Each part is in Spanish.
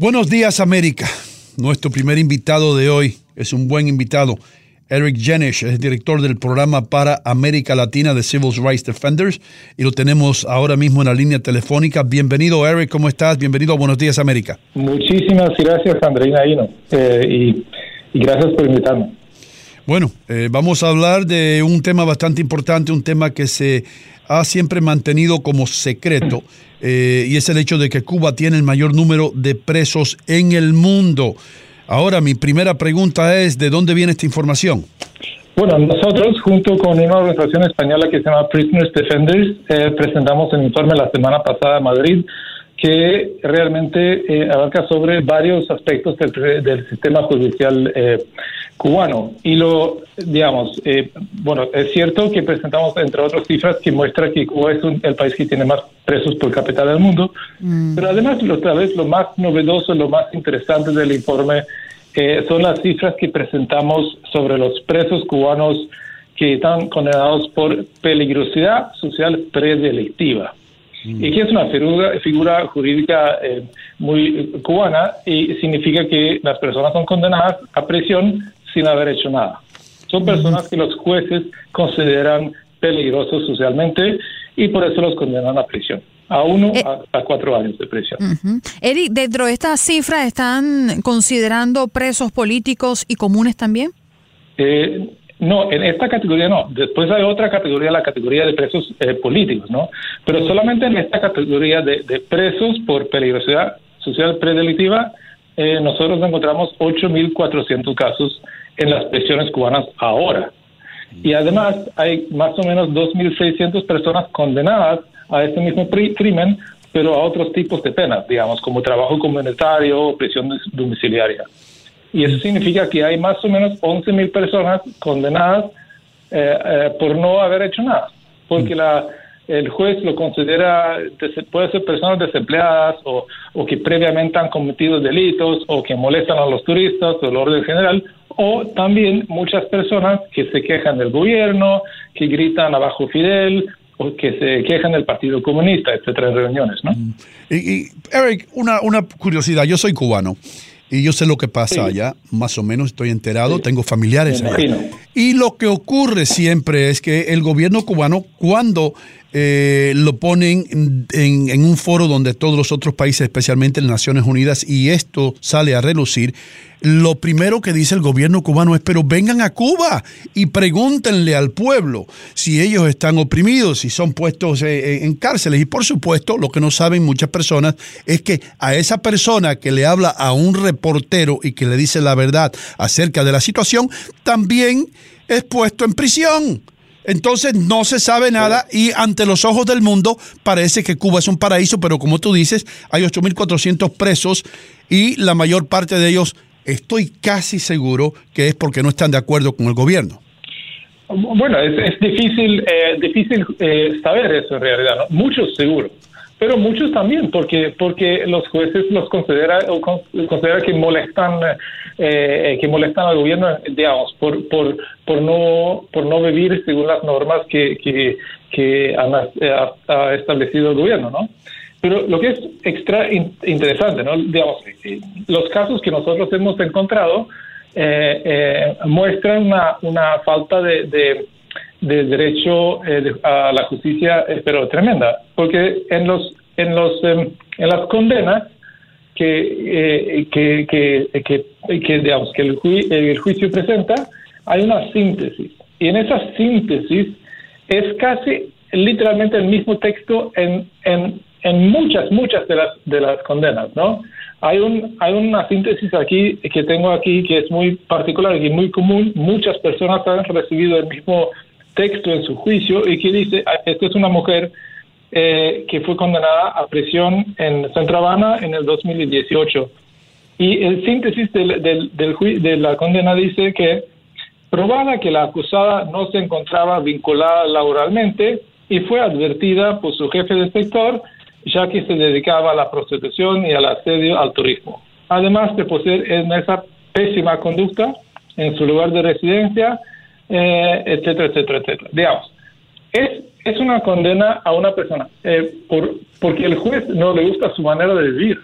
Buenos días, América. Nuestro primer invitado de hoy es un buen invitado. Eric Jenish es director del programa para América Latina de Civil Rights Defenders y lo tenemos ahora mismo en la línea telefónica. Bienvenido, Eric, ¿cómo estás? Bienvenido a Buenos Días, América. Muchísimas gracias, Andreina Hino, eh, y, gracias por invitarme. Bueno, eh, vamos a hablar de un tema bastante importante, un tema que se ha siempre mantenido como secreto, eh, y es el hecho de que Cuba tiene el mayor número de presos en el mundo. Ahora, mi primera pregunta es, ¿de dónde viene esta información? Bueno, nosotros, junto con una organización española que se llama Prisoners Defenders, eh, presentamos el informe la semana pasada en Madrid que realmente eh, abarca sobre varios aspectos del, sistema judicial eh, cubano. Y lo, digamos, eh, bueno, es cierto que presentamos, entre otras cifras, que muestra que Cuba es el país que tiene más presos por cápita del mundo, mm. pero además, otra vez, lo más novedoso, lo más interesante del informe son las cifras que presentamos sobre los presos cubanos que están condenados por peligrosidad social predelictiva. Y que es una figura, figura jurídica eh, muy cubana y significa que las personas son condenadas a prisión sin haber hecho nada. Son personas que los jueces consideran peligrosos socialmente y por eso los condenan a prisión a uno eh, a, cuatro años de prisión. Eric, dentro de estas cifras, ¿están considerando presos políticos y comunes también? Eh, no, en esta categoría no. Después hay otra categoría, la categoría de presos eh, políticos, ¿no? Pero solamente en esta categoría de, presos por peligrosidad social predelictiva, eh, nosotros encontramos 8.400 casos en las prisiones cubanas ahora. Y además hay más o menos 2.600 personas condenadas a este mismo crimen, pero a otros tipos de penas, digamos, como trabajo comunitario o prisión domiciliaria y eso significa que hay más o menos 11 mil personas condenadas eh, eh, por no haber hecho nada, porque la, el juez lo considera, puede ser personas desempleadas o, que previamente han cometido delitos o que molestan a los turistas o el orden general, o también muchas personas que se quejan del gobierno, que gritan abajo Fidel, o que se quejan del Partido Comunista, etcétera, en reuniones, ¿no? Y, y Eric, una, una curiosidad, yo soy cubano. Y yo sé lo que pasa allá, más o menos estoy enterado, tengo familiares allá. Y lo que ocurre siempre es que el gobierno cubano, cuando eh, lo ponen en, un foro donde todos los otros países, especialmente las Naciones Unidas, y esto sale a relucir, lo primero que dice el gobierno cubano es, pero vengan a Cuba y pregúntenle al pueblo si ellos están oprimidos, si son puestos en cárceles. Y por supuesto, lo que no saben muchas personas es que a esa persona que le habla a un reportero y que le dice la verdad acerca de la situación, también es puesto en prisión. Entonces no se sabe nada y ante los ojos del mundo parece que Cuba es un paraíso, pero como tú dices, hay 8.400 presos y la mayor parte de ellos estoy casi seguro que es porque no están de acuerdo con el gobierno. Bueno, es, difícil, eh, difícil eh, saber eso en realidad, ¿no? Muchos seguro pero muchos también, porque porque los jueces los considera o considera que molestan eh, que molestan al gobierno, digamos, por por por no por no vivir según las normas que que, que ha, establecido el gobierno, ¿no? Pero lo que es extra interesante, ¿no? Digamos, eh, los casos que nosotros hemos encontrado eh, muestran una, una falta de del derecho eh, a la justicia, eh, pero tremenda, porque en los en los em, en las condenas que, eh, que, que, que, digamos que el, el juicio presenta hay una síntesis y en esa síntesis es casi literalmente el mismo texto en, en, en muchas muchas de las de las condenas, ¿no? Hay un hay una síntesis aquí que tengo aquí que es muy particular y muy común. Muchas personas han recibido el mismo texto en su juicio y que dice, ah, esta es una mujer eh, que fue condenada a prisión en Santa Habana en el 2018. Y el síntesis del, del, de la condena dice que probada que la acusada no se encontraba vinculada laboralmente y fue advertida por su jefe de sector ya que se dedicaba a la prostitución y al asedio al turismo. Además de poseer en esa pésima conducta en su lugar de residencia, eh, etcétera, etcétera, etcétera. Digamos, es, es una condena a una persona eh, por, porque el juez no le gusta su manera de vivir.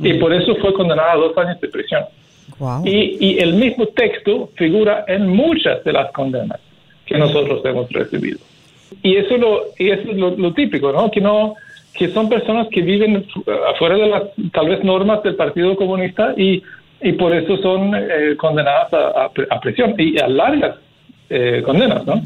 Y por eso fue condenada a dos años de prisión. Y, el mismo texto figura en muchas de las condenas que nosotros hemos recibido. Y eso, lo, y eso es lo, típico, ¿no? Que no que son personas que viven afuera de las tal vez normas del Partido Comunista y, y por eso son eh, condenadas a, a, prisión y a largas eh, condenas, ¿no?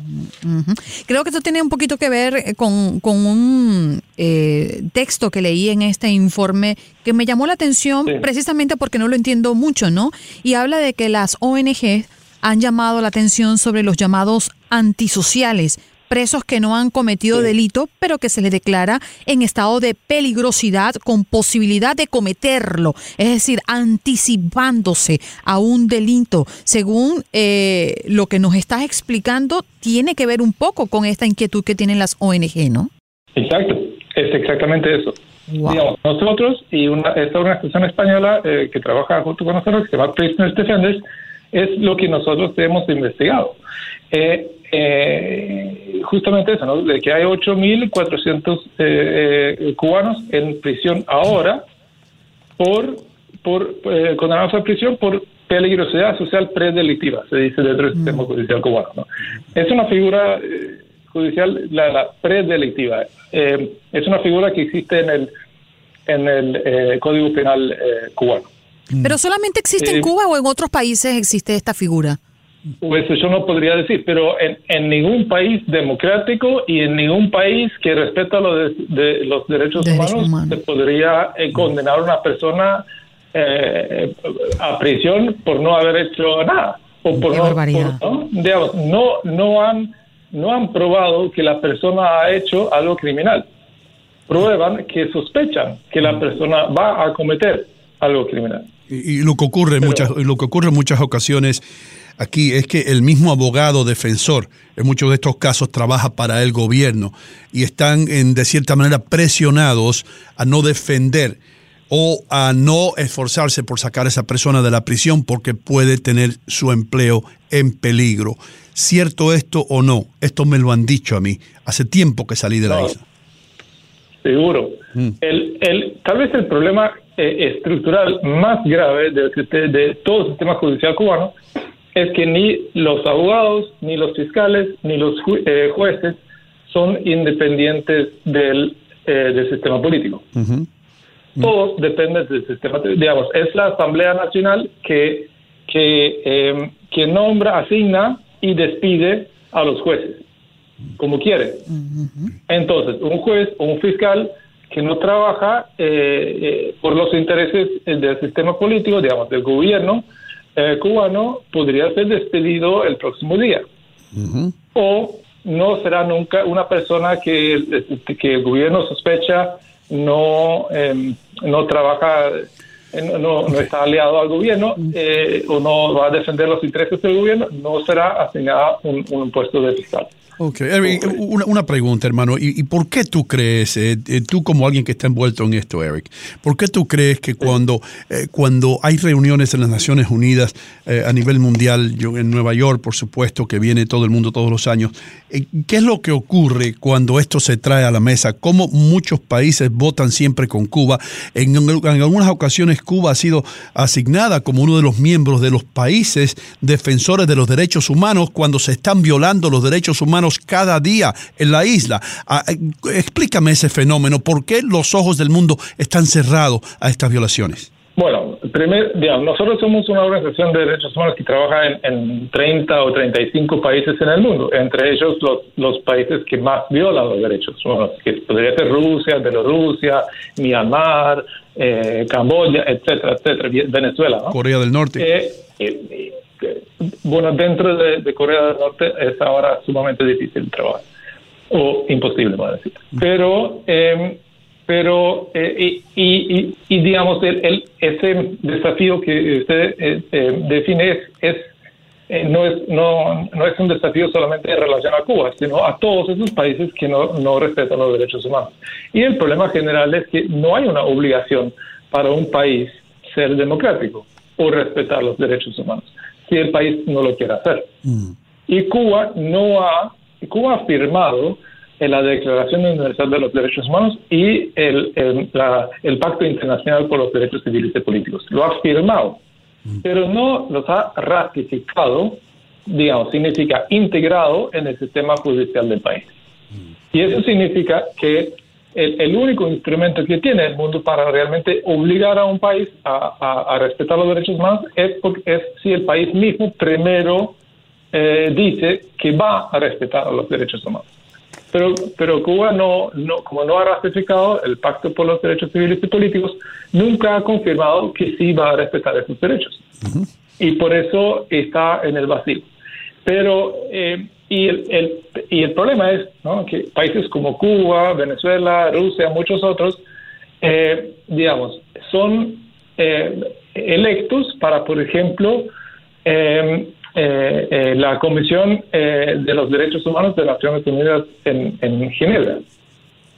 Creo que esto tiene un poquito que ver eh, con, con un eh, texto que leí en este informe que me llamó la atención precisamente porque no lo entiendo mucho, ¿no? Y habla de que las ONG han llamado la atención sobre los llamados antisociales, presos que no han cometido delito, pero que se les declara en estado de peligrosidad con posibilidad de cometerlo, es decir, anticipándose a un delito. Según eh, lo que nos estás explicando, tiene que ver un poco con esta inquietud que tienen las ONG, ¿no? Exacto, es exactamente eso. nosotros y una, esta organización española eh, que trabaja junto con nosotros, que se llama Prisoners Defenders, es lo que nosotros hemos investigado. Eh, eh, justamente eso, ¿no? de que hay 8.400 eh, eh, cubanos en prisión ahora por, por condenados a prisión por peligrosidad social predelictiva, se dice dentro del sistema mm. judicial cubano. ¿no? Es una figura judicial, la, la predelictiva. es una figura que existe en el, en el Código Penal cubano. ¿Pero solamente existe en Cuba o en otros países existe esta figura? Pues eso no podría decir, pero en, en, ningún país democrático y en ningún país que respeta los, de, los derechos, humanos, se podría eh, condenar a una persona eh, a prisión por no haber hecho nada o por no, no, no han no han probado que la persona ha hecho algo criminal. Prueban que sospechan que la persona va a cometer algo criminal. Y, lo que ocurre muchas lo que ocurre en muchas ocasiones aquí es que el mismo abogado defensor en muchos de estos casos trabaja para el gobierno y están en, de cierta manera presionados a no defender o a no esforzarse por sacar a esa persona de la prisión porque puede tener su empleo en peligro. ¿Cierto esto o no? Esto me lo han dicho a mí. Hace tiempo que salí de la isla. Seguro. Mm. El, el, tal vez el problema eh, estructural más grave de, de todo el sistema judicial cubano es que ni los abogados, ni los fiscales, ni los eh, jueces son independientes del, eh, del sistema político. Todos dependen del sistema, digamos, es la Asamblea Nacional que, que, em, que nombra, asigna y despide a los jueces, como quiere. Entonces, un juez o un fiscal que no trabaja eh, por los intereses del sistema político, digamos, del gobierno, eh, cubano podría ser despedido el próximo día. O no será nunca una persona que, que el gobierno sospecha no, em, no trabaja, eh, no, no, está aliado al gobierno eh, o no va a defender los intereses del gobierno, no será asignado un, un puesto de fiscal. Ok, Eric, una, pregunta, hermano. ¿Y, por qué tú crees, eh, eh, tú como alguien que está envuelto en esto, Eric, por qué tú crees que cuando, eh, cuando hay reuniones en las Naciones Unidas a nivel mundial, yo, en Nueva York, por supuesto, que viene todo el mundo todos los años, ¿qué es lo que ocurre cuando esto se trae a la mesa? ¿Cómo muchos países votan siempre con Cuba? En, en algunas ocasiones Cuba ha sido asignada como uno de los miembros de los países defensores de los derechos humanos cuando se están violando los derechos humanos cada día en la isla. Ah, eh, explícame ese fenómeno. ¿Por qué los ojos del mundo están cerrados a estas violaciones? Bueno, primer, digamos, nosotros somos una organización de derechos humanos que trabaja en, 30 o 35 países en el mundo, entre ellos los, los países que más violan los derechos humanos, que podría ser Rusia, Bielorrusia, Myanmar, eh, Camboya, etcétera, etcétera, Venezuela. Corea del Norte. Eh, bueno, dentro de, Corea del Norte es ahora sumamente difícil trabajar, o imposible, a decir. Pero, em, pero eh, y, y, digamos, el, ese desafío que usted eh, eh, define es, no, es no, no es un desafío solamente en relación a Cuba, sino a todos esos países que no, no respetan los derechos humanos. Y el problema general es que no hay una obligación para un país ser democrático o respetar los derechos humanos si el país no lo quiere hacer. Mm. Y Cuba no ha, Cuba ha firmado en la Declaración Universal de los Derechos Humanos y el, el, Pacto Internacional por los Derechos Civiles y Políticos. Lo ha firmado, pero no los ha ratificado, digamos, significa integrado en el sistema judicial del país. Y eso significa que el, único instrumento que tiene el mundo para realmente obligar a un país a, respetar los derechos humanos es, es si el país mismo primero eh, dice que va a respetar los derechos humanos. Pero, pero Cuba, no, no, como no ha ratificado el Pacto por los Derechos Civiles y Políticos, nunca ha confirmado que sí va a respetar esos derechos. Y por eso está en el vacío. Pero, eh, y, el, el, y el problema es que países como Cuba, Venezuela, Rusia, muchos otros, eh, digamos, son eh, electos para, por ejemplo, eh, eh, la Comisión eh, de los Derechos Humanos de Naciones Unidas en, en, Ginebra.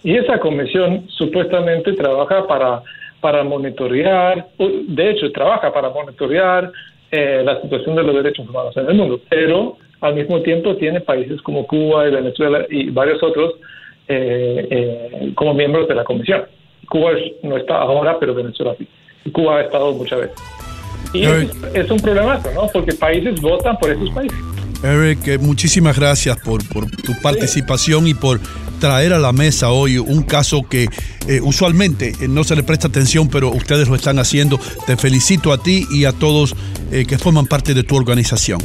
Y esa comisión supuestamente trabaja para, para monitorear, de hecho trabaja para monitorear la situación de los derechos humanos en el mundo, pero al mismo tiempo tiene países como Cuba y Venezuela y varios otros como miembros de la comisión. Cuba no está ahora, pero Venezuela sí. Cuba ha estado muchas veces. Y es, un problema, ¿no? Porque países votan por esos países. Eric, eh, muchísimas gracias por, tu participación y por traer a la mesa hoy un caso que eh, usualmente eh, no se le presta atención, pero ustedes lo están haciendo. Te felicito a ti y a todos que forman parte de tu organización.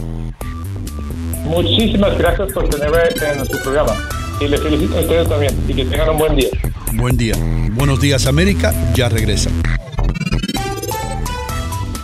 Muchísimas gracias por tenerme en nuestro programa. Y les felicito a ustedes también. Y que tengan un buen día. Buen día. Buenos días, América. Ya regresa.